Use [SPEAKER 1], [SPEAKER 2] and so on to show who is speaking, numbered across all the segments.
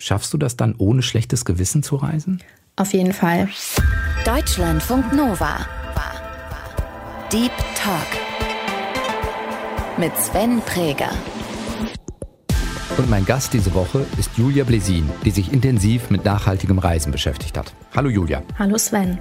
[SPEAKER 1] Schaffst du das dann ohne schlechtes Gewissen zu reisen?
[SPEAKER 2] Auf jeden Fall.
[SPEAKER 3] Deutschlandfunk Nova. Deep Talk. Mit Sven Präger.
[SPEAKER 1] Und mein Gast diese Woche ist Julia Blesin, die sich intensiv mit nachhaltigem Reisen beschäftigt hat. Hallo Julia.
[SPEAKER 2] Hallo Sven.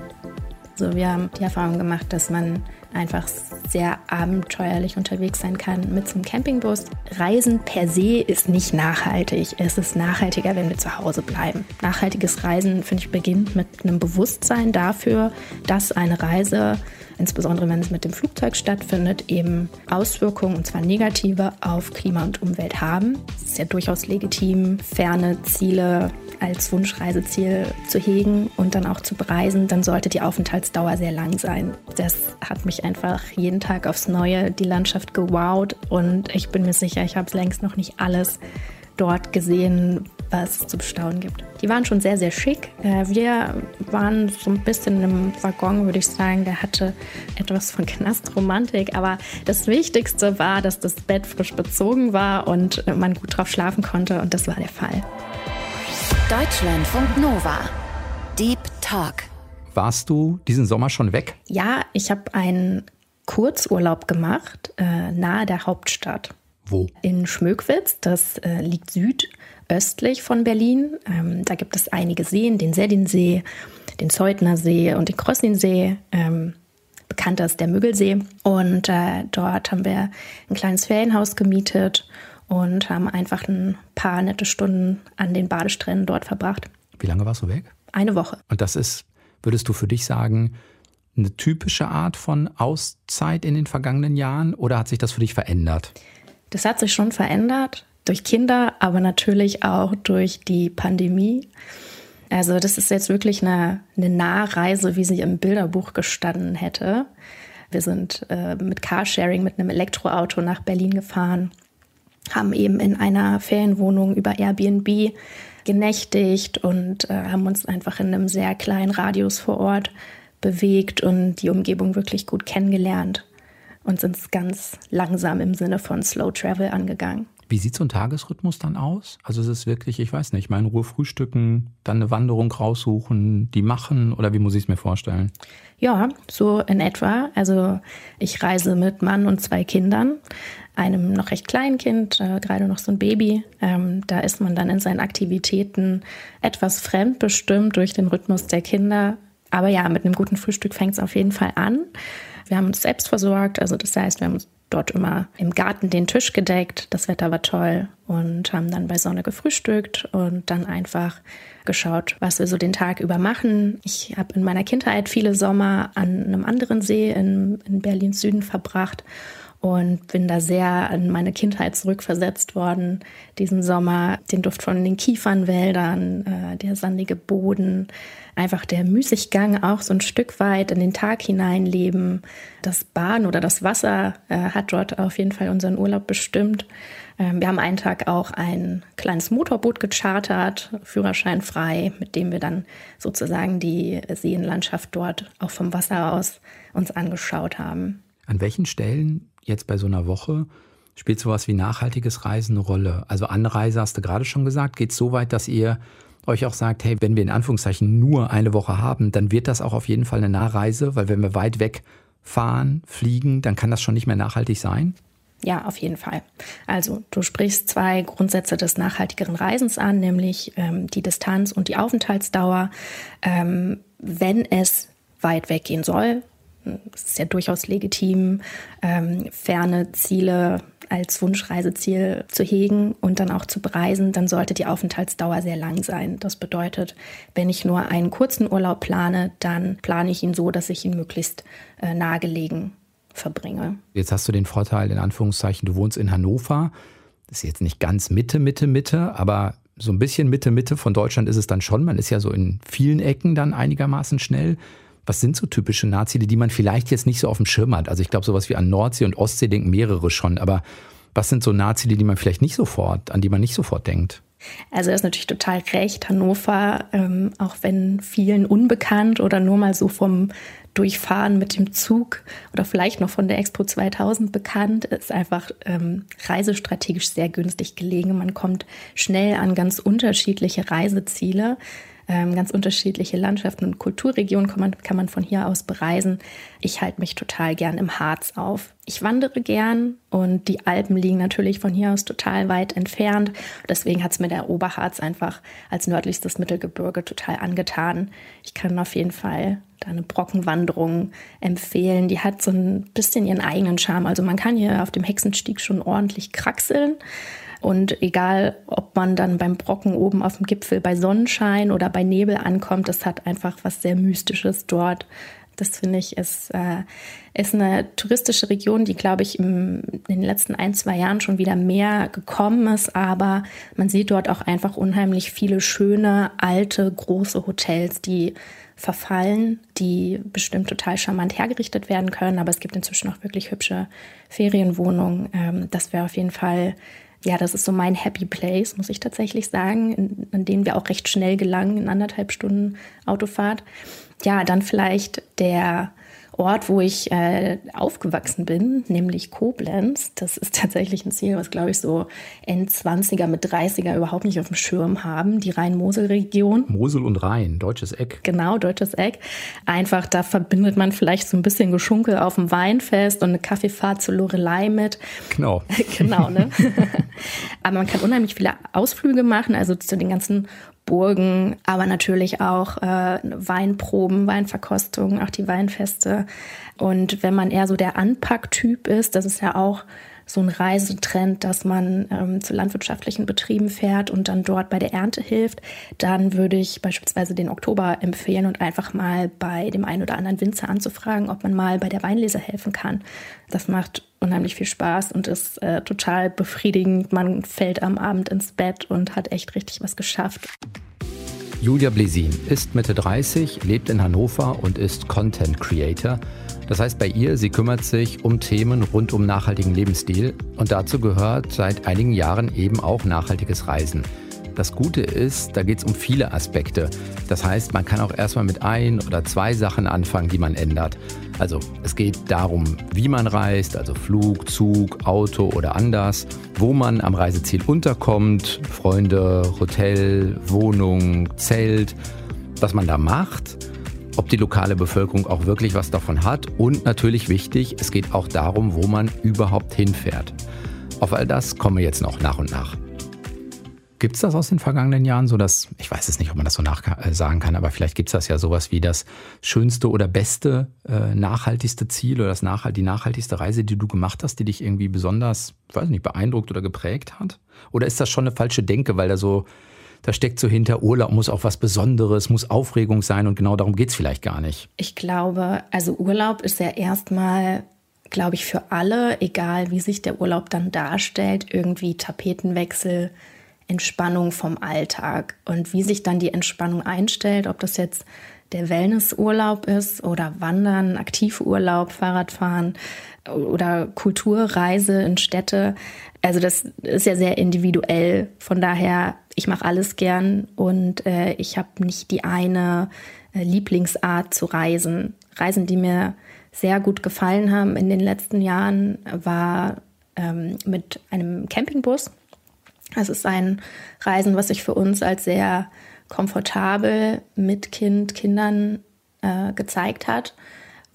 [SPEAKER 2] Also wir haben die Erfahrung gemacht, dass man einfach sehr abenteuerlich unterwegs sein kann mit zum Campingbus. Reisen per se ist nicht nachhaltig. Es ist nachhaltiger, wenn wir zu Hause bleiben. Nachhaltiges Reisen, finde ich, beginnt mit einem Bewusstsein dafür, dass eine Reise insbesondere wenn es mit dem Flugzeug stattfindet, eben Auswirkungen, und zwar negative, auf Klima und Umwelt haben. Es ist ja durchaus legitim, ferne Ziele als Wunschreiseziel zu hegen und dann auch zu bereisen, dann sollte die Aufenthaltsdauer sehr lang sein. Das hat mich einfach jeden Tag aufs Neue die Landschaft gewowt und ich bin mir sicher, ich habe es längst noch nicht alles dort gesehen, was es zu bestaunen gibt. Die waren schon sehr, sehr schick. Äh, wir waren so ein bisschen im Waggon, würde ich sagen, der hatte etwas von Knastruromantik, aber das Wichtigste war, dass das Bett frisch bezogen war und man gut drauf schlafen konnte und das war der Fall.
[SPEAKER 3] Deutschlandfunk Nova. Deep Talk.
[SPEAKER 1] Warst du diesen Sommer schon weg?
[SPEAKER 2] Ja, ich habe einen Kurzurlaub gemacht, äh, nahe der Hauptstadt.
[SPEAKER 1] Wo?
[SPEAKER 2] In Schmöckwitz, das äh, liegt südöstlich von Berlin. Ähm, da gibt es einige Seen, den Seddinsee, den Zeutner See und den Krosninsee. Ähm, bekannter ist der Müggelsee. Und äh, dort haben wir ein kleines Ferienhaus gemietet und haben einfach ein paar nette Stunden an den Badestränden dort verbracht.
[SPEAKER 1] Wie lange warst du weg?
[SPEAKER 2] Eine Woche.
[SPEAKER 1] Und das ist, würdest du für dich sagen, eine typische Art von Auszeit in den vergangenen Jahren oder hat sich das für dich verändert?
[SPEAKER 2] Das hat sich schon verändert durch Kinder, aber natürlich auch durch die Pandemie. Also das ist jetzt wirklich eine, eine Nahreise, wie sie im Bilderbuch gestanden hätte. Wir sind äh, mit Carsharing, mit einem Elektroauto nach Berlin gefahren, haben eben in einer Ferienwohnung über Airbnb genächtigt und äh, haben uns einfach in einem sehr kleinen Radius vor Ort bewegt und die Umgebung wirklich gut kennengelernt und sind es ganz langsam im Sinne von Slow Travel angegangen.
[SPEAKER 1] Wie sieht so ein Tagesrhythmus dann aus? Also ist es wirklich, ich weiß nicht, mein Ruhe frühstücken, dann eine Wanderung raussuchen, die machen oder wie muss ich es mir vorstellen?
[SPEAKER 2] Ja, so in etwa. Also ich reise mit Mann und zwei Kindern, einem noch recht kleinen Kind, äh, gerade noch so ein Baby. Ähm, da ist man dann in seinen Aktivitäten etwas fremdbestimmt durch den Rhythmus der Kinder. Aber ja, mit einem guten Frühstück fängt es auf jeden Fall an. Wir haben uns selbst versorgt, also das heißt, wir haben uns dort immer im Garten den Tisch gedeckt. Das Wetter war toll und haben dann bei Sonne gefrühstückt und dann einfach geschaut, was wir so den Tag über machen. Ich habe in meiner Kindheit viele Sommer an einem anderen See in, in Berlins Süden verbracht und bin da sehr an meine Kindheit zurückversetzt worden. Diesen Sommer, den Duft von den Kiefernwäldern, äh, der sandige Boden, einfach der Müßiggang auch so ein Stück weit in den Tag hineinleben. Das Bahn oder das Wasser äh, hat dort auf jeden Fall unseren Urlaub bestimmt. Ähm, wir haben einen Tag auch ein kleines Motorboot gechartert, Führerschein frei, mit dem wir dann sozusagen die Seenlandschaft dort auch vom Wasser aus uns angeschaut haben.
[SPEAKER 1] An welchen Stellen jetzt bei so einer Woche spielt sowas wie nachhaltiges Reisen eine Rolle? Also Anreise hast du gerade schon gesagt, geht es so weit, dass ihr euch auch sagt, hey, wenn wir in Anführungszeichen nur eine Woche haben, dann wird das auch auf jeden Fall eine Nahreise, weil wenn wir weit weg fahren, fliegen, dann kann das schon nicht mehr nachhaltig sein?
[SPEAKER 2] Ja, auf jeden Fall. Also du sprichst zwei Grundsätze des nachhaltigeren Reisens an, nämlich ähm, die Distanz und die Aufenthaltsdauer. Ähm, wenn es weit weggehen soll, es ist ja durchaus legitim, ähm, ferne Ziele als Wunschreiseziel zu hegen und dann auch zu bereisen, dann sollte die Aufenthaltsdauer sehr lang sein. Das bedeutet, wenn ich nur einen kurzen Urlaub plane, dann plane ich ihn so, dass ich ihn möglichst äh, nahegelegen verbringe.
[SPEAKER 1] Jetzt hast du den Vorteil, in Anführungszeichen, du wohnst in Hannover. Das ist jetzt nicht ganz Mitte, Mitte, Mitte, aber so ein bisschen Mitte, Mitte von Deutschland ist es dann schon. Man ist ja so in vielen Ecken dann einigermaßen schnell. Was sind so typische Nahziele, die man vielleicht jetzt nicht so auf dem Schirm hat? Also ich glaube, sowas wie an Nordsee und Ostsee denken mehrere schon, aber was sind so Nahziele, die man vielleicht nicht sofort, an die man nicht sofort denkt?
[SPEAKER 2] Also er ist natürlich total recht. Hannover, ähm, auch wenn vielen unbekannt oder nur mal so vom durchfahren mit dem Zug oder vielleicht noch von der Expo 2000 bekannt, ist einfach ähm, reisestrategisch sehr günstig gelegen. Man kommt schnell an ganz unterschiedliche Reiseziele ähm, ganz unterschiedliche Landschaften und Kulturregionen kann man, kann man von hier aus bereisen. Ich halte mich total gern im Harz auf. Ich wandere gern und die Alpen liegen natürlich von hier aus total weit entfernt. Deswegen hat es mir der Oberharz einfach als nördlichstes Mittelgebirge total angetan. Ich kann auf jeden Fall da eine Brockenwanderung empfehlen. Die hat so ein bisschen ihren eigenen Charme. Also man kann hier auf dem Hexenstieg schon ordentlich kraxeln. Und egal, ob man dann beim Brocken oben auf dem Gipfel bei Sonnenschein oder bei Nebel ankommt, das hat einfach was sehr Mystisches dort. Das finde ich ist, äh, ist eine touristische Region, die, glaube ich, im, in den letzten ein, zwei Jahren schon wieder mehr gekommen ist. Aber man sieht dort auch einfach unheimlich viele schöne, alte, große Hotels, die verfallen, die bestimmt total charmant hergerichtet werden können. Aber es gibt inzwischen auch wirklich hübsche Ferienwohnungen. Ähm, das wäre auf jeden Fall ja, das ist so mein Happy Place, muss ich tatsächlich sagen, an den wir auch recht schnell gelangen in anderthalb Stunden Autofahrt. Ja, dann vielleicht der Ort, wo ich äh, aufgewachsen bin, nämlich Koblenz. Das ist tatsächlich ein Ziel, was, glaube ich, so N20er mit 30er überhaupt nicht auf dem Schirm haben. Die Rhein-Mosel-Region.
[SPEAKER 1] Mosel und Rhein, deutsches Eck.
[SPEAKER 2] Genau, deutsches Eck. Einfach, da verbindet man vielleicht so ein bisschen Geschunkel auf dem Weinfest und eine Kaffeefahrt zur Lorelei mit.
[SPEAKER 1] Genau.
[SPEAKER 2] genau, ne? Aber man kann unheimlich viele Ausflüge machen, also zu den ganzen Burgen, aber natürlich auch äh, Weinproben, Weinverkostungen, auch die Weinfeste. Und wenn man eher so der Anpacktyp ist, das ist ja auch so ein Reisetrend, dass man ähm, zu landwirtschaftlichen Betrieben fährt und dann dort bei der Ernte hilft, dann würde ich beispielsweise den Oktober empfehlen und einfach mal bei dem einen oder anderen Winzer anzufragen, ob man mal bei der Weinlese helfen kann. Das macht unheimlich viel Spaß und ist äh, total befriedigend. Man fällt am Abend ins Bett und hat echt richtig was geschafft.
[SPEAKER 1] Julia Blesin ist Mitte 30, lebt in Hannover und ist Content Creator. Das heißt bei ihr, sie kümmert sich um Themen rund um nachhaltigen Lebensstil und dazu gehört seit einigen Jahren eben auch nachhaltiges Reisen. Das Gute ist, da geht es um viele Aspekte. Das heißt, man kann auch erstmal mit ein oder zwei Sachen anfangen, die man ändert. Also es geht darum, wie man reist, also Flug, Zug, Auto oder anders, wo man am Reiseziel unterkommt, Freunde, Hotel, Wohnung, Zelt, was man da macht ob die lokale Bevölkerung auch wirklich was davon hat und natürlich wichtig, es geht auch darum, wo man überhaupt hinfährt. Auf all das kommen wir jetzt noch nach und nach. Gibt es das aus den vergangenen Jahren so, dass, ich weiß es nicht, ob man das so nach, äh, kann, aber vielleicht gibt es das ja sowas wie das schönste oder beste, äh, nachhaltigste Ziel oder das nachhalt, die nachhaltigste Reise, die du gemacht hast, die dich irgendwie besonders, ich weiß nicht, beeindruckt oder geprägt hat? Oder ist das schon eine falsche Denke, weil da so, da steckt so hinter Urlaub, muss auch was Besonderes, muss Aufregung sein und genau darum geht es vielleicht gar nicht?
[SPEAKER 2] Ich glaube, also Urlaub ist ja erstmal glaube ich, für alle, egal wie sich der Urlaub dann darstellt, irgendwie Tapetenwechsel, Entspannung vom Alltag und wie sich dann die Entspannung einstellt, ob das jetzt der Wellnessurlaub ist oder Wandern, Aktivurlaub, Fahrradfahren oder Kulturreise in Städte. Also das ist ja sehr individuell. Von daher, ich mache alles gern und äh, ich habe nicht die eine äh, Lieblingsart zu reisen. Reisen, die mir sehr gut gefallen haben in den letzten Jahren, war ähm, mit einem Campingbus es ist ein Reisen, was sich für uns als sehr komfortabel mit Kind, Kindern äh, gezeigt hat,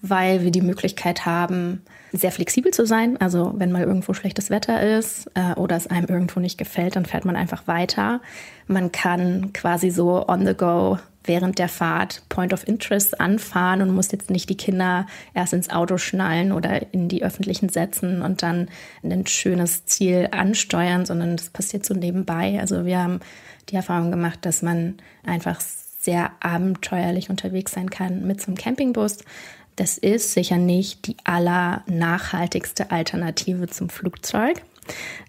[SPEAKER 2] weil wir die Möglichkeit haben, sehr flexibel zu sein. Also wenn mal irgendwo schlechtes Wetter ist äh, oder es einem irgendwo nicht gefällt, dann fährt man einfach weiter. Man kann quasi so on the go während der Fahrt Point of Interest anfahren und muss jetzt nicht die Kinder erst ins Auto schnallen oder in die öffentlichen setzen und dann ein schönes Ziel ansteuern, sondern das passiert so nebenbei. Also wir haben die Erfahrung gemacht, dass man einfach sehr abenteuerlich unterwegs sein kann mit so einem Campingbus. Das ist sicher nicht die allernachhaltigste Alternative zum Flugzeug.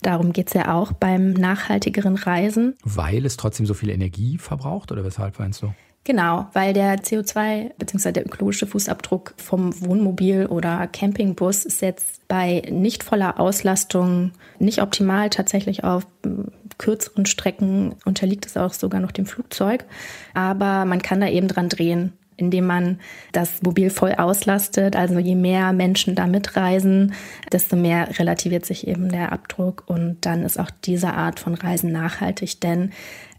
[SPEAKER 2] Darum geht es ja auch beim nachhaltigeren Reisen.
[SPEAKER 1] Weil es trotzdem so viel Energie verbraucht oder weshalb meinst du?
[SPEAKER 2] Genau, weil der CO2 bzw. der ökologische Fußabdruck vom Wohnmobil oder Campingbus ist jetzt bei nicht voller Auslastung nicht optimal. Tatsächlich auf hm, kürzeren Strecken unterliegt es auch sogar noch dem Flugzeug. Aber man kann da eben dran drehen. indem man das Mobil voll auslastet. Also je mehr Menschen da mitreisen, desto mehr relativiert sich eben der Abdruck und dann ist auch diese Art von Reisen nachhaltig, denn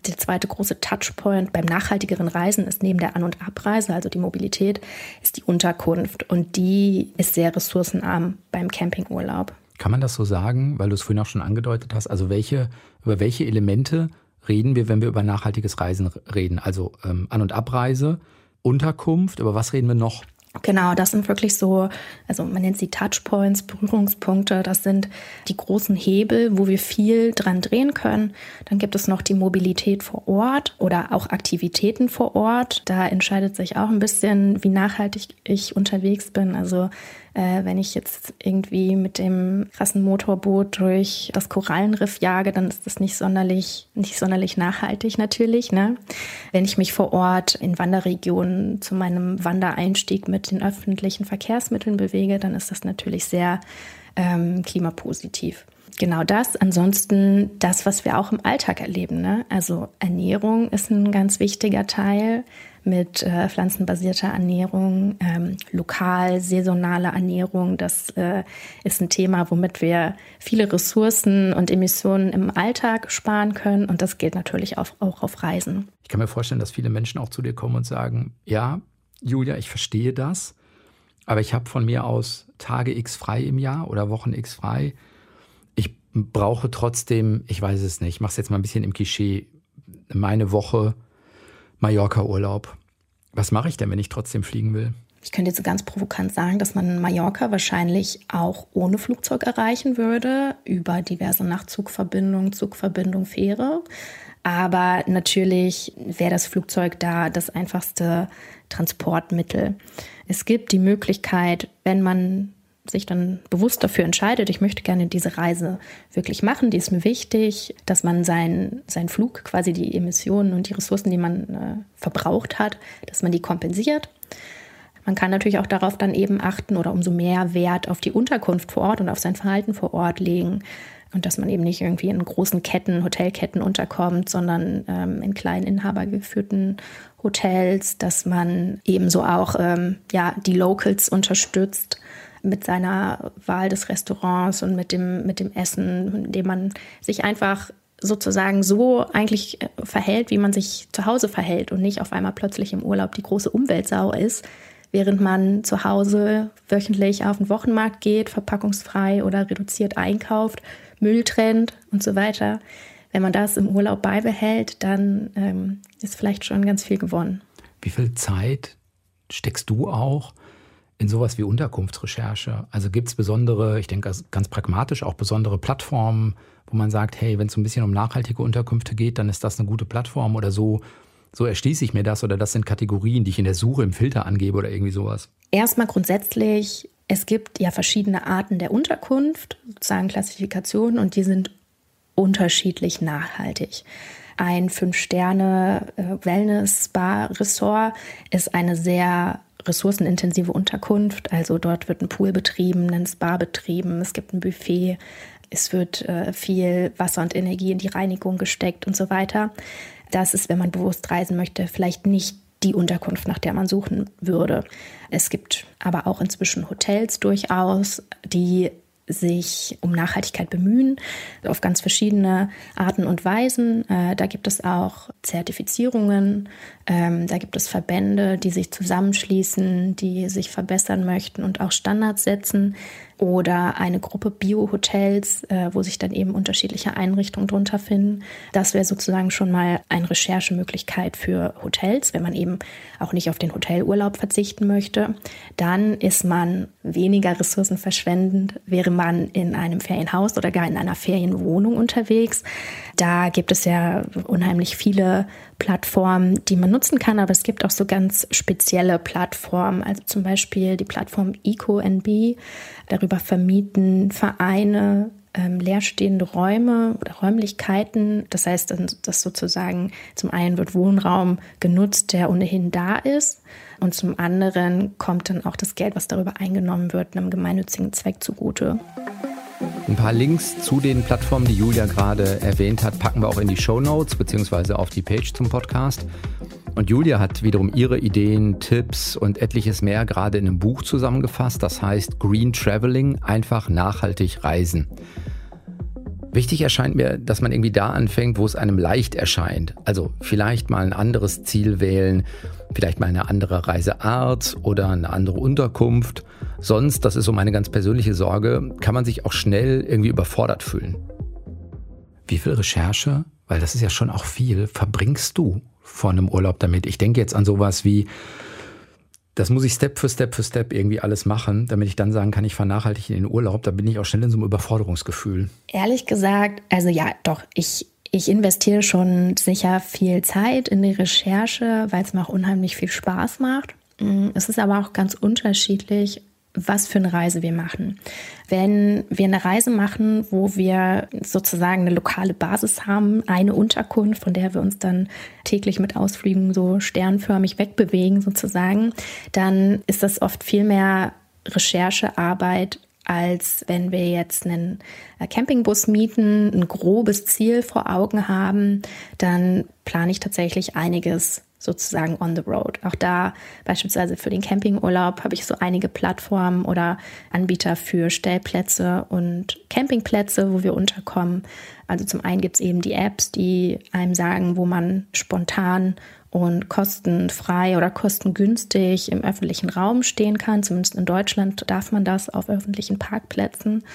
[SPEAKER 2] der zweite große Touchpoint beim nachhaltigeren Reisen ist neben der An- und Abreise, also die Mobilität, ist die Unterkunft und die ist sehr ressourcenarm beim Campingurlaub.
[SPEAKER 1] Kann man das so sagen, weil du es vorhin auch schon angedeutet hast? Also welche, über welche Elemente reden wir, wenn wir über nachhaltiges Reisen reden? Also ähm, An- und Abreise, Unterkunft, über was reden wir noch?
[SPEAKER 2] Genau, das sind wirklich so, also man nennt sie Touchpoints, Berührungspunkte. Das sind die großen Hebel, wo wir viel dran drehen können. Dann gibt es noch die Mobilität vor Ort oder auch Aktivitäten vor Ort. Da entscheidet sich auch ein bisschen, wie nachhaltig ich unterwegs bin. Also äh, wenn ich jetzt irgendwie mit dem krassen Motorboot durch das Korallenriff jage, dann ist das nicht sonderlich, nicht sonderlich nachhaltig natürlich. Ne? Wenn ich mich vor Ort in Wanderregionen zu meinem Wandereinstieg mit den öffentlichen Verkehrsmitteln bewege, dann ist das natürlich sehr ähm, klimapositiv genau das. Ansonsten das, was wir auch im Alltag erleben. Ne? Also Ernährung ist ein ganz wichtiger Teil mit äh, pflanzenbasierter Ernährung, ähm, lokal, saisonale Ernährung. Das äh, ist ein Thema, womit wir viele Ressourcen und Emissionen im Alltag sparen können. Und das gilt natürlich auch, auch auf Reisen.
[SPEAKER 1] Ich kann mir vorstellen, dass viele Menschen auch zu dir kommen und sagen, ja, Julia, ich verstehe das, aber ich habe von mir aus Tage X frei im Jahr oder Wochen X frei. Ich brauche trotzdem, ich weiß es nicht, ich mache es jetzt mal ein bisschen im Klischee, meine Woche Mallorca-Urlaub. Was mache ich denn, wenn ich trotzdem fliegen will?
[SPEAKER 2] Ich könnte jetzt so ganz provokant sagen, dass man Mallorca wahrscheinlich auch ohne Flugzeug erreichen würde, über diverse Nachtzugverbindungen, Zugverbindung, Fähre. Aber natürlich wäre das Flugzeug da das einfachste Transportmittel. Es gibt die Möglichkeit, wenn man sich dann bewusst dafür entscheidet, ich möchte gerne diese Reise wirklich machen, die ist mir wichtig, dass man seinen sein Flug, quasi die Emissionen und die Ressourcen, die man äh, verbraucht hat, dass man die kompensiert. Man kann natürlich auch darauf dann eben achten oder umso mehr Wert auf die Unterkunft vor Ort und auf sein Verhalten vor Ort legen. Und dass man eben nicht irgendwie in großen Ketten, Hotelketten unterkommt, sondern ähm, in kleinen inhabergeführten Hotels, dass man ebenso auch ähm, ja, die Locals unterstützt mit seiner Wahl des Restaurants und mit dem, mit dem Essen, indem man sich einfach sozusagen so eigentlich äh, verhält, wie man sich zu Hause verhält und nicht auf einmal plötzlich im Urlaub die große Umweltsau ist, während man zu Hause wöchentlich auf den Wochenmarkt geht, verpackungsfrei oder reduziert einkauft, Müll trennt und so weiter. Wenn man das im Urlaub beibehält, dann ähm, ist vielleicht schon ganz viel gewonnen.
[SPEAKER 1] Wie viel Zeit steckst du auch in sowas wie Unterkunftsrecherche? Also gibt es besondere, ich denke ganz pragmatisch, auch besondere Plattformen, wo man sagt, hey, wenn es ein bisschen um nachhaltige Unterkünfte geht, dann ist das eine gute Plattform oder so. So erschließe ich mir das oder das sind Kategorien, die ich in der Suche im Filter angebe oder irgendwie sowas.
[SPEAKER 2] Erstmal grundsätzlich, es gibt ja verschiedene Arten der Unterkunft, sozusagen Klassifikationen, und die sind unterschiedlich nachhaltig. Ein Fünf-Sterne-Wellness-Spa-Ressort ist eine sehr ressourcenintensive Unterkunft. Also dort wird ein Pool betrieben, ein Spa betrieben, es gibt ein Buffet, es wird äh, viel Wasser und Energie in die Reinigung gesteckt und so weiter. Das ist, wenn man bewusst reisen möchte, vielleicht nicht die Unterkunft, nach der man suchen würde. Es gibt aber auch inzwischen Hotels durchaus, die sich um Nachhaltigkeit bemühen, auf ganz verschiedene Arten und Weisen. Äh, da gibt es auch Zertifizierungen, ähm, da gibt es Verbände, die sich zusammenschließen, die sich verbessern möchten und auch Standards setzen oder eine Gruppe Bio-Hotels, äh, wo sich dann eben unterschiedliche Einrichtungen drunter finden. Das wäre sozusagen schon mal eine Recherchemöglichkeit für Hotels, wenn man eben auch nicht auf den Hotelurlaub verzichten möchte. Dann ist man weniger ressourcenverschwendend, wäre man in einem Ferienhaus oder gar in einer Ferienwohnung unterwegs. Da gibt es ja unheimlich viele Plattformen, die man nutzen kann, aber es gibt auch so ganz spezielle Plattformen, also zum Beispiel die Plattform EcoNB. Darüber vermieten Vereine ähm, leerstehende Räume oder Räumlichkeiten. Das heißt, dass sozusagen zum einen wird Wohnraum genutzt, der ohnehin da ist. Und zum anderen kommt dann auch das Geld, was darüber eingenommen wird, einem gemeinnützigen Zweck zugute.
[SPEAKER 1] Ein paar Links zu den Plattformen, die Julia gerade erwähnt hat, packen wir auch in die Show Notes beziehungsweise auf die Page zum Podcast. Und Julia hat wiederum ihre Ideen, Tipps und etliches mehr gerade in einem Buch zusammengefasst. Das heißt Green Traveling, einfach nachhaltig reisen. Wichtig erscheint mir, dass man irgendwie da anfängt, wo es einem leicht erscheint. Also vielleicht mal ein anderes Ziel wählen, vielleicht mal eine andere Reiseart oder eine andere Unterkunft. Sonst, das ist so meine ganz persönliche Sorge, kann man sich auch schnell irgendwie überfordert fühlen. Wie viel Recherche, weil das ist ja schon auch viel, verbringst du vor einem Urlaub damit? Ich denke jetzt an sowas wie, das muss ich Step für Step für Step irgendwie alles machen, damit ich dann sagen kann, ich fahre nachhaltig in den Urlaub. Da bin ich auch schnell in so einem Überforderungsgefühl.
[SPEAKER 2] Ehrlich gesagt, also ja, doch, ich, ich investiere schon sicher viel Zeit in die Recherche, weil es mir auch unheimlich viel Spaß macht. Mm, es ist aber auch ganz unterschiedlich, was für eine Reise wir machen. Wenn wir eine Reise machen, wo wir sozusagen eine lokale Basis haben, eine Unterkunft, von der wir uns dann täglich mit Ausflügen so sternförmig wegbewegen sozusagen, dann ist das oft viel mehr Recherchearbeit als wenn wir jetzt einen äh, Campingbus mieten, ein grobes Ziel vor Augen haben, dann plane ich tatsächlich einiges sozusagen on the road. Auch da beispielsweise für den Campingurlaub habe ich so einige Plattformen oder Anbieter für Stellplätze und Campingplätze, wo wir unterkommen. Also zum einen gibt es eben die Apps, die einem sagen, wo man spontan und kostenfrei oder kostengünstig im öffentlichen Raum stehen kann. Zumindest in Deutschland darf man das auf öffentlichen Parkplätzen.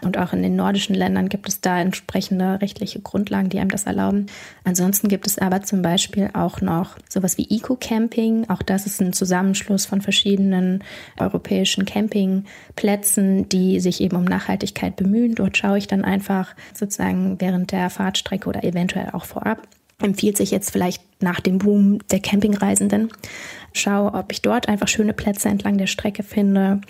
[SPEAKER 2] Und auch in den nordischen Ländern gibt es da entsprechende rechtliche Grundlagen, die einem das erlauben. Ansonsten gibt es aber zum Beispiel auch noch sowas wie Eco-Camping. Auch das ist ein Zusammenschluss von verschiedenen europäischen Campingplätzen, die sich eben um Nachhaltigkeit bemühen. Dort schaue ich dann einfach sozusagen während der Fahrtstrecke oder eventuell auch vorab empfiehlt sich jetzt vielleicht nach dem Boom der Campingreisenden. Schaue, ob ich dort einfach schöne Plätze entlang der Strecke finde.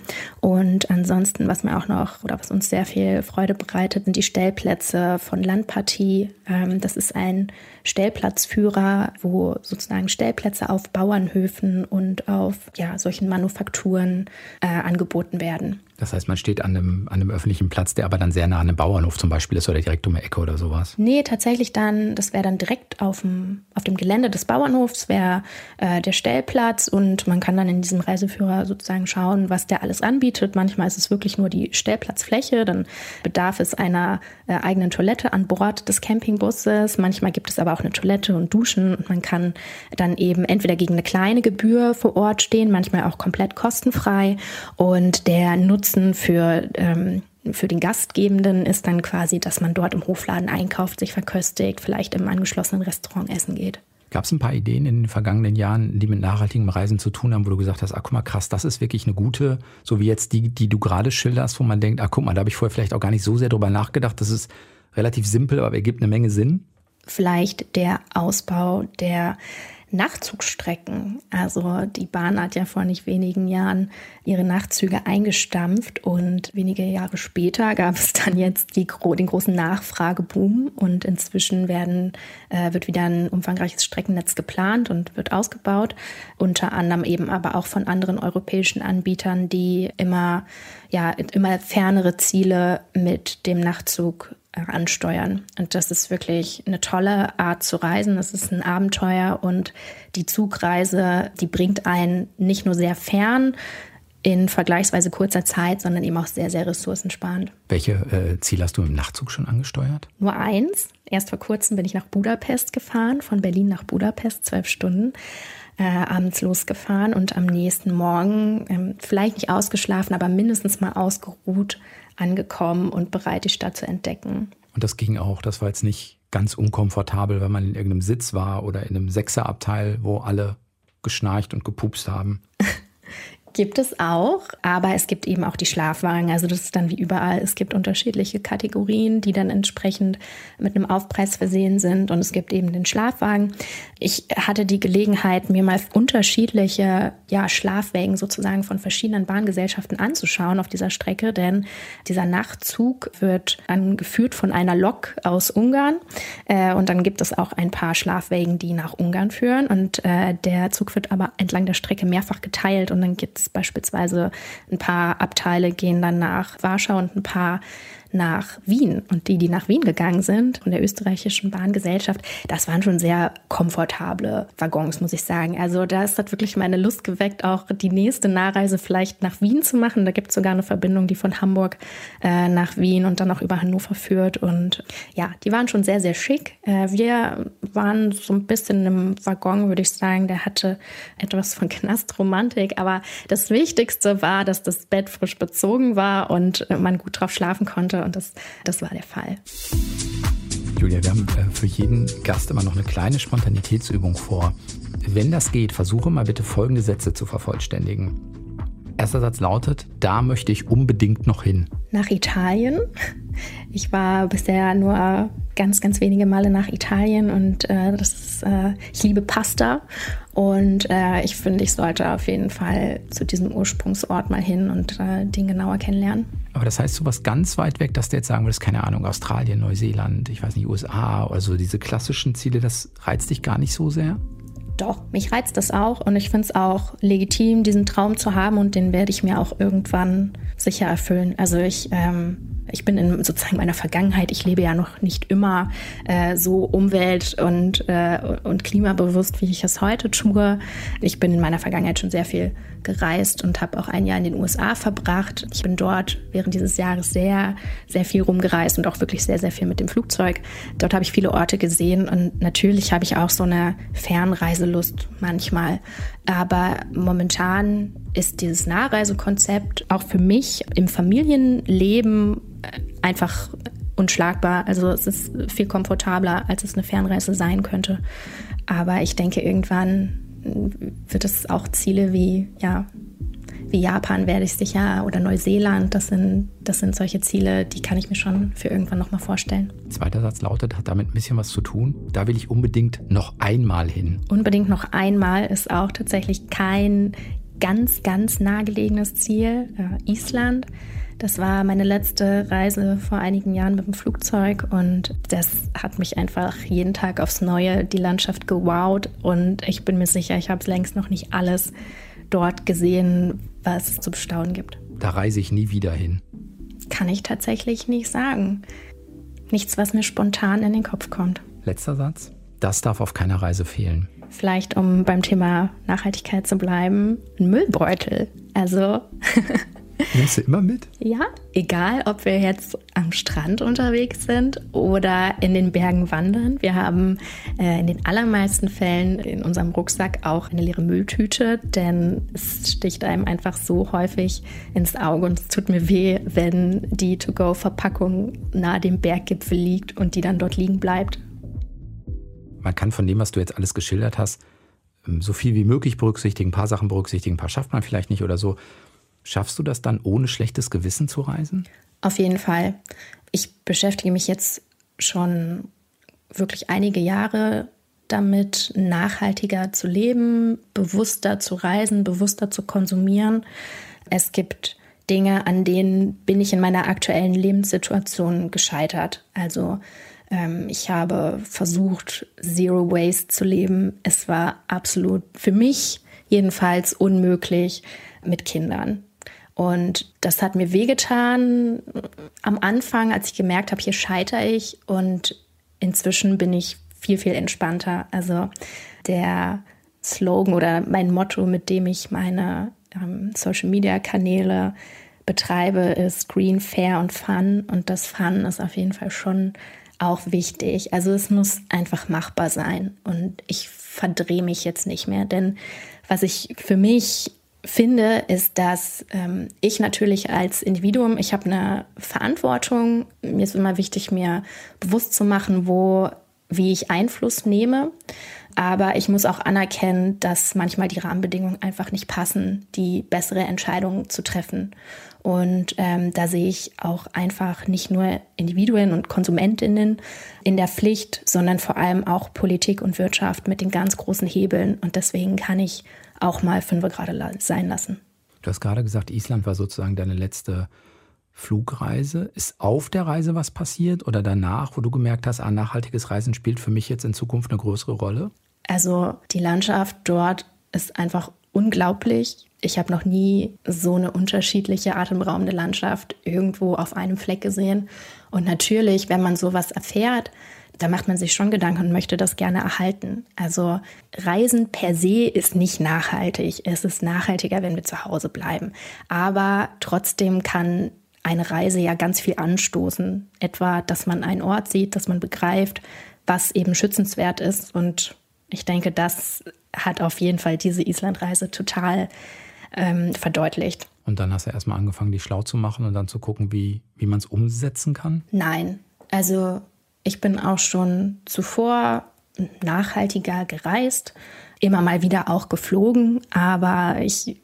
[SPEAKER 2] Und ansonsten, was mir auch noch oder was uns sehr viel Freude bereitet, sind die Stellplätze von Landpartie. Ähm, das ist ein Stellplatzführer, wo sozusagen Stellplätze auf Bauernhöfen und auf ja, solchen Manufakturen äh, angeboten werden.
[SPEAKER 1] Das heißt, man steht an einem, an einem öffentlichen Platz, der aber dann sehr nah an einem Bauernhof zum Beispiel ist oder direkt um die Ecke oder sowas?
[SPEAKER 2] Nee, tatsächlich dann, das wäre dann direkt auf dem, auf dem Gelände des Bauernhofs, wäre äh, der Stellplatz und man kann dann in diesem Reiseführer sozusagen schauen, was der alles anbietet. Manchmal ist es wirklich nur die Stellplatzfläche, dann bedarf es einer äh, eigenen Toilette an Bord des Campingbusses. Manchmal gibt es aber auch eine Toilette und Duschen und man kann dann eben entweder gegen eine kleine Gebühr vor Ort stehen, manchmal auch komplett kostenfrei und der Nutzen Nutzen für, ähm, für den Gastgebenden ist dann quasi, dass man dort im Hofladen einkauft, sich verköstigt, vielleicht im angeschlossenen Restaurant essen geht.
[SPEAKER 1] Gab es ein paar Ideen in den vergangenen Jahren, die mit nachhaltigem Reisen zu tun haben, wo du gesagt hast, ah, guck mal, krass, das ist wirklich eine gute, so wie jetzt die, die du gerade schilderst, wo man denkt, ah, guck mal, da habe ich vorher vielleicht auch gar nicht so sehr drüber nachgedacht. Das ist relativ simpel, aber ergibt eine Menge Sinn.
[SPEAKER 2] Vielleicht der Ausbau der Nachtzugstrecken. Also die Bahn hat ja vor nicht wenigen Jahren ihre Nachtzüge eingestampft und wenige Jahre später gab es dann jetzt die, den großen Nachfrageboom und inzwischen werden, äh, wird wieder ein umfangreiches Streckennetz geplant und wird ausgebaut, unter anderem eben aber auch von anderen europäischen Anbietern, die immer, ja, immer fernere Ziele mit dem Nachtzug ansteuern. Und das ist wirklich eine tolle Art zu reisen. Das ist ein Abenteuer und die Zugreise, die bringt einen nicht nur sehr fern in vergleichsweise kurzer Zeit, sondern eben auch sehr, sehr ressourcensparend.
[SPEAKER 1] Welche äh, Ziele hast du im Nachtzug schon angesteuert?
[SPEAKER 2] Nur eins. Erst vor kurzem bin ich nach Budapest gefahren, von Berlin nach Budapest, zwölf Stunden. Äh, abends losgefahren und am nächsten Morgen, ähm, vielleicht nicht ausgeschlafen, aber mindestens mal ausgeruht, angekommen und bereit, die Stadt zu entdecken.
[SPEAKER 1] Und das ging auch, das war jetzt nicht ganz unkomfortabel, wenn man in irgendeinem Sitz war oder in einem Sechserabteil, wo alle geschnarcht und gepupst haben.
[SPEAKER 2] Gibt es auch, aber es gibt eben auch die Schlafwagen. Also das ist dann wie überall. Es gibt unterschiedliche Kategorien, die dann entsprechend mit einem Aufpreis versehen sind. Und es gibt eben den Schlafwagen. Ich hatte die Gelegenheit, mir mal unterschiedliche ja, Schlafwägen sozusagen von verschiedenen Bahngesellschaften anzuschauen auf dieser Strecke. Denn dieser Nachtzug wird angeführt von einer Lok aus Ungarn. Äh, und dann gibt es auch ein paar Schlafwägen, die nach Ungarn führen. Und äh, der Zug wird aber entlang der Strecke mehrfach geteilt. Und dann gibt beispielsweise ein paar Abteile gehen dann nach Warschau und ein paar nach Wien. Und die, die nach Wien gegangen sind, von der österreichischen Bahngesellschaft, das waren schon sehr komfortable Waggons, muss ich sagen. Also das hat wirklich meine Lust geweckt, auch die nächste Nahreise vielleicht nach Wien zu machen. Da gibt es sogar eine Verbindung, die von Hamburg äh, nach Wien und dann auch über Hannover führt. Und ja, die waren schon sehr, sehr schick. Äh, wir waren so ein bisschen im Waggon, würde ich sagen, der hatte etwas von Knastromantik. Aber das Wichtigste war, dass das Bett frisch bezogen war und man gut drauf schlafen konnte. Und das, das war der Fall.
[SPEAKER 1] Julia, wir haben äh, für jeden Gast immer noch eine kleine Spontanitätsübung vor. Wenn das geht, versuche mal bitte folgende Sätze zu vervollständigen. Erster Satz lautet, da möchte ich unbedingt noch hin.
[SPEAKER 2] Nach Italien. Ich war bisher nur ganz, ganz wenige Male nach Italien und äh, das ist, äh, ich liebe Pasta und äh, ich finde, ich sollte auf jeden Fall zu diesem Ursprungsort mal hin und äh, den genauer kennenlernen.
[SPEAKER 1] Aber das heißt, so was ganz weit weg, dass du jetzt sagen würdest, keine Ahnung, Australien, Neuseeland, ich weiß nicht, USA, also diese klassischen Ziele, das reizt dich gar nicht so sehr?
[SPEAKER 2] Doch, mich reizt das auch und ich finde es auch legitim, diesen Traum zu haben und den werde ich mir auch irgendwann sicher erfüllen. Also ich ähm, ich bin in sozusagen meiner Vergangenheit, ich lebe ja noch nicht immer äh, so umwelt- und, äh, und klimabewusst, wie ich es heute tue. Ich bin in meiner Vergangenheit schon sehr viel gereist und habe auch ein Jahr in den USA verbracht. Ich bin dort während dieses Jahres sehr, sehr viel rumgereist und auch wirklich sehr, sehr viel mit dem Flugzeug. Dort habe ich viele Orte gesehen und natürlich habe ich auch so eine Fernreiselust manchmal. Aber momentan ist dieses Nahreisekonzept auch für mich im Familienleben einfach unschlagbar. Also es ist viel komfortabler, als es eine Fernreise sein könnte. Aber ich denke, irgendwann wird es auch Ziele wie, ja, wie Japan werde ich sicher oder Neuseeland, das sind, das sind solche Ziele, die kann ich mir schon für irgendwann nochmal vorstellen.
[SPEAKER 1] Zweiter Satz lautet, hat damit ein bisschen was zu tun. Da will ich unbedingt noch einmal hin.
[SPEAKER 2] Unbedingt noch einmal ist auch tatsächlich kein ganz, ganz nahegelegenes Ziel, äh, Island. Das war meine letzte Reise vor einigen Jahren mit dem Flugzeug und das hat mich einfach jeden Tag aufs Neue die Landschaft gewowt und ich bin mir sicher, ich habe es längst noch nicht alles dort gesehen, was es zu bestaunen gibt.
[SPEAKER 1] Da reise ich nie wieder hin.
[SPEAKER 2] Kann ich tatsächlich nicht sagen. Nichts, was mir spontan in den Kopf kommt.
[SPEAKER 1] Letzter Satz. Das darf auf keiner Reise fehlen.
[SPEAKER 2] Vielleicht, um beim Thema Nachhaltigkeit zu bleiben, ein Müllbeutel. Also
[SPEAKER 1] Nimmst du immer mit?
[SPEAKER 2] Ja, egal ob wir jetzt am Strand unterwegs sind oder in den Bergen wandern. Wir haben äh, in den allermeisten Fällen in unserem Rucksack auch eine leere Mülltüte, denn es sticht einem einfach so häufig ins Auge und es tut mir weh, wenn die To-Go-Verpackung nahe dem Berggipfel liegt und die dann dort liegen bleibt.
[SPEAKER 1] Man kann von dem, was du jetzt alles geschildert hast, ähm, so viel wie möglich berücksichtigen, ein paar Sachen berücksichtigen, ein paar schafft man vielleicht nicht oder so. Schaffst du das dann ohne schlechtes Gewissen zu reisen?
[SPEAKER 2] Auf jeden Fall. Ich beschäftige mich jetzt schon wirklich einige Jahre damit, nachhaltiger zu leben, bewusster zu reisen, bewusster zu konsumieren. Es gibt Dinge, an denen bin ich in meiner aktuellen Lebenssituation gescheitert. Also ähm, ich habe versucht, Zero Waste zu leben. Es war absolut für mich jedenfalls unmöglich mit Kindern. Und das hat mir wehgetan am Anfang, als ich gemerkt habe, hier scheitere ich. Und inzwischen bin ich viel, viel entspannter. Also der Slogan oder mein Motto, mit dem ich meine ähm, Social-Media-Kanäle betreibe, ist Green, Fair und Fun. Und das Fun ist auf jeden Fall schon auch wichtig. Also es muss einfach machbar sein. Und ich verdrehe mich jetzt nicht mehr. Denn was ich für mich finde, ist, dass ähm, ich natürlich als Individuum, ich habe eine Verantwortung. Mir ist immer wichtig, mir bewusst zu machen, wo, wie ich Einfluss nehme. Aber ich muss auch anerkennen, dass manchmal die Rahmenbedingungen einfach nicht passen, die bessere Entscheidungen zu treffen. Und ähm, da sehe ich auch einfach nicht nur Individuen und Konsumentinnen in der Pflicht, sondern vor allem auch Politik und Wirtschaft mit den ganz großen Hebeln. Und deswegen kann ich auch mal fünf gerade sein lassen.
[SPEAKER 1] Du hast gerade gesagt, Island war sozusagen deine letzte Flugreise. Ist auf der Reise was passiert oder danach, wo du gemerkt hast, ah, nachhaltiges Reisen spielt für mich jetzt in Zukunft eine größere Rolle?
[SPEAKER 2] Also die Landschaft dort ist einfach unglaublich. Ich habe noch nie so eine unterschiedliche, atemberaubende Landschaft irgendwo auf einem Fleck gesehen. Und natürlich, wenn man sowas erfährt, da macht man sich schon Gedanken und möchte das gerne erhalten. Also Reisen per se ist nicht nachhaltig. Es ist nachhaltiger, wenn wir zu Hause bleiben. Aber trotzdem kann eine Reise ja ganz viel anstoßen. Etwa, dass man einen Ort sieht, dass man begreift, was eben schützenswert ist. Und ich denke, das hat auf jeden Fall diese Islandreise total ähm, verdeutlicht.
[SPEAKER 1] Und dann hast du erstmal angefangen, die schlau zu machen und dann zu gucken, wie, wie man es umsetzen kann?
[SPEAKER 2] Nein. Also ich bin auch schon zuvor nachhaltiger gereist, immer mal wieder auch geflogen, aber ich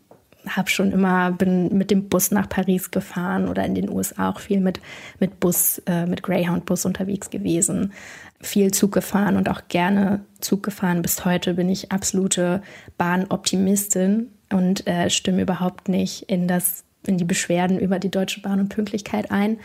[SPEAKER 2] habe schon immer, bin mit dem Bus nach Paris gefahren oder in den USA auch viel mit, mit Bus, äh, mit Greyhound-Bus unterwegs gewesen, viel Zug gefahren und auch gerne Zug gefahren. Bis heute bin ich absolute Bahnoptimistin und äh, stimme überhaupt nicht in das in die Beschwerden über die Deutsche Bahn und Pünktlichkeit ein.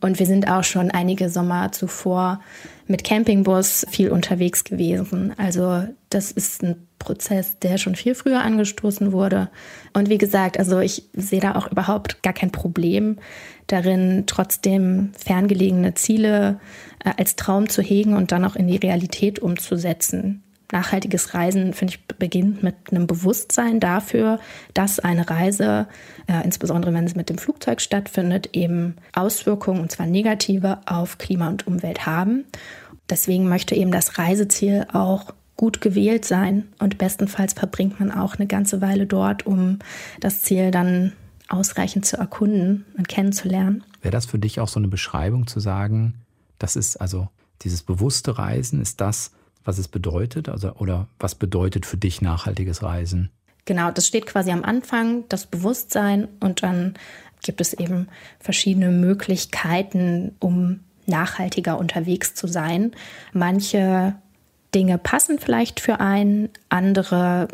[SPEAKER 2] Und wir sind auch schon einige Sommer zuvor mit Campingbus viel unterwegs gewesen. Also das ist ein Prozess, der schon viel früher angestoßen wurde. Und wie gesagt, also ich sehe da auch überhaupt gar kein Problem darin, trotzdem ferngelegene Ziele äh, als Traum zu hegen und dann auch in die Realität umzusetzen nachhaltiges Reisen, finde ich, beginnt mit einem Bewusstsein dafür, dass eine Reise, äh, insbesondere wenn es mit dem Flugzeug stattfindet, eben Auswirkungen, und zwar negative, auf Klima und Umwelt haben. Deswegen möchte eben das Reiseziel auch gut gewählt sein und bestenfalls verbringt man auch eine ganze Weile dort, um das Ziel dann ausreichend zu erkunden und kennenzulernen.
[SPEAKER 1] Wäre das für dich auch so eine Beschreibung zu sagen, das ist also dieses bewusste Reisen, ist das, was es bedeutet? Also, oder was bedeutet für dich nachhaltiges Reisen?
[SPEAKER 2] Genau, das steht quasi am Anfang, das Bewusstsein und dann gibt es eben verschiedene Möglichkeiten, um nachhaltiger unterwegs zu sein. Manche Dinge passen vielleicht für einen, andere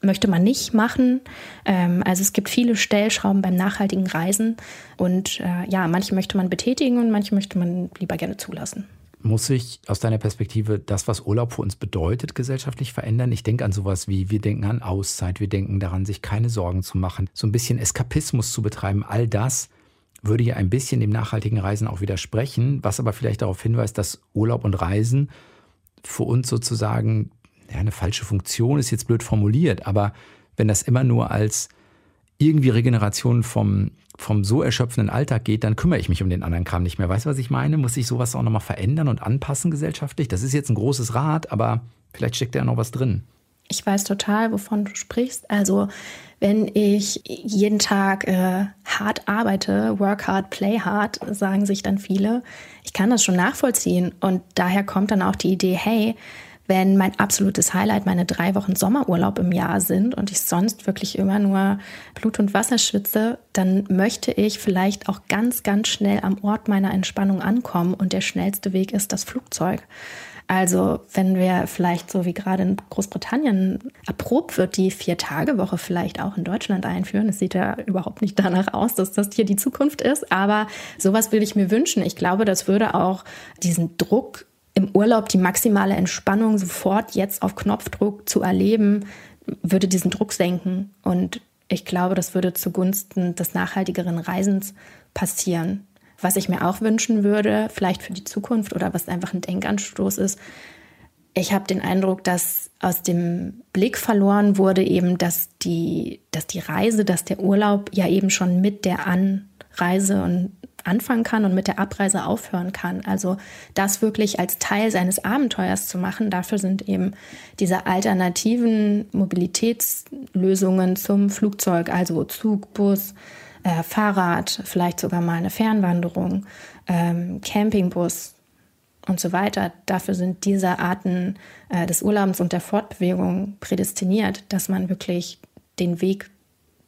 [SPEAKER 2] möchte man nicht machen. Ähm, also es gibt viele Stellschrauben beim nachhaltigen Reisen und äh, ja, manche möchte man betätigen und manche möchte man lieber gerne zulassen.
[SPEAKER 1] Muss sich aus deiner Perspektive das, was Urlaub für uns bedeutet, gesellschaftlich verändern? Ich denke an sowas wie, wir denken an Auszeit, wir denken daran, sich keine Sorgen zu machen, so ein bisschen Eskapismus zu betreiben. All das würde ja ein bisschen dem nachhaltigen Reisen auch widersprechen, was aber vielleicht darauf hinweist, dass Urlaub und Reisen für uns sozusagen ja, eine falsche Funktion ist jetzt blöd formuliert, aber wenn das immer nur als irgendwie Regeneration vom vom so erschöpfenden Alltag geht, dann kümmere ich mich um den anderen Kram nicht mehr. Weißt du, was ich meine? Muss sich sowas auch nochmal verändern und anpassen gesellschaftlich? Das ist jetzt ein großes Rad, aber vielleicht steckt da ja noch was drin.
[SPEAKER 2] Ich weiß total, wovon du sprichst. Also, wenn ich jeden Tag äh, hart arbeite, work hard, play hard, sagen sich dann viele. Ich kann das schon nachvollziehen. Und daher kommt dann auch die Idee, hey, wenn mein absolutes Highlight meine drei Wochen Sommerurlaub im Jahr sind und ich sonst wirklich immer nur Blut und Wasser schwitze, dann möchte ich vielleicht auch ganz, ganz schnell am Ort meiner Entspannung ankommen und der schnellste Weg ist das Flugzeug. Also wenn wir vielleicht so wie gerade in Großbritannien erprobt wird, die Vier-Tage-Woche vielleicht auch in Deutschland einführen. Es sieht ja überhaupt nicht danach aus, dass das hier die Zukunft ist. Aber sowas würde ich mir wünschen. Ich glaube, das würde auch diesen Druck im Urlaub die maximale Entspannung sofort jetzt auf Knopfdruck zu erleben, würde diesen Druck senken. Und ich glaube, das würde zugunsten des nachhaltigeren Reisens passieren. Was ich mir auch wünschen würde, vielleicht für die Zukunft oder was einfach ein Denkanstoß ist, ich habe den Eindruck, dass aus dem Blick verloren wurde eben, dass die, dass die Reise, dass der Urlaub ja eben schon mit der Anreise und anfangen kann und mit der Abreise aufhören kann. Also das wirklich als Teil seines Abenteuers zu machen, dafür sind eben diese alternativen Mobilitätslösungen zum Flugzeug, also Zug, Bus, äh, Fahrrad, vielleicht sogar mal eine Fernwanderung, ähm, Campingbus und so weiter. Dafür sind diese Arten äh, des Urlaubens und der Fortbewegung prädestiniert, dass man wirklich den Weg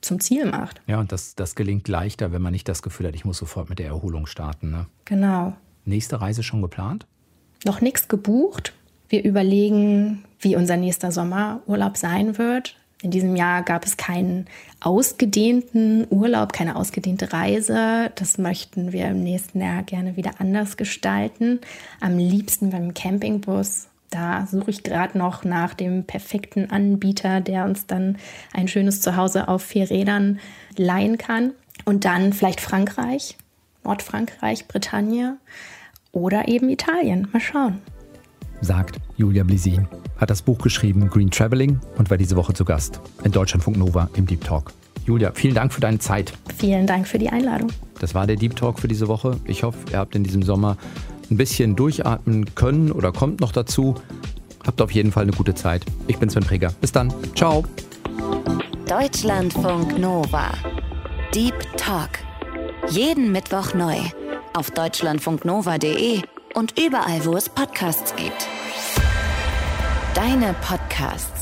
[SPEAKER 2] zum Ziel macht.
[SPEAKER 1] Ja, und das, das gelingt leichter, wenn man nicht das Gefühl hat, ich muss sofort mit der Erholung starten. Ne?
[SPEAKER 2] Genau.
[SPEAKER 1] Nächste Reise schon geplant?
[SPEAKER 2] Noch nichts gebucht. Wir überlegen, wie unser nächster Sommerurlaub sein wird. In diesem Jahr gab es keinen ausgedehnten Urlaub, keine ausgedehnte Reise. Das möchten wir im nächsten Jahr gerne wieder anders gestalten. Am liebsten beim Campingbus Da suche ich gerade noch nach dem perfekten Anbieter, der uns dann ein schönes Zuhause auf vier Rädern leihen kann. Und dann vielleicht Frankreich, Nordfrankreich, Bretagne oder eben Italien. Mal schauen.
[SPEAKER 1] Sagt Julia Blisin. Hat das Buch geschrieben Green Traveling und war diese Woche zu Gast in Deutschlandfunk Nova im Deep Talk. Julia, vielen Dank für deine Zeit.
[SPEAKER 2] Vielen Dank für die Einladung.
[SPEAKER 1] Das war der Deep Talk für diese Woche. Ich hoffe, ihr habt in diesem Sommer ein bisschen durchatmen können oder kommt noch dazu. Habt auf jeden Fall eine gute Zeit. Ich bin Sven Präger. Bis dann. Ciao.
[SPEAKER 3] Deutschlandfunk Nova. Deep Talk. Jeden Mittwoch neu. Auf deutschlandfunknova.de und überall, wo es Podcasts gibt. Deine Podcasts.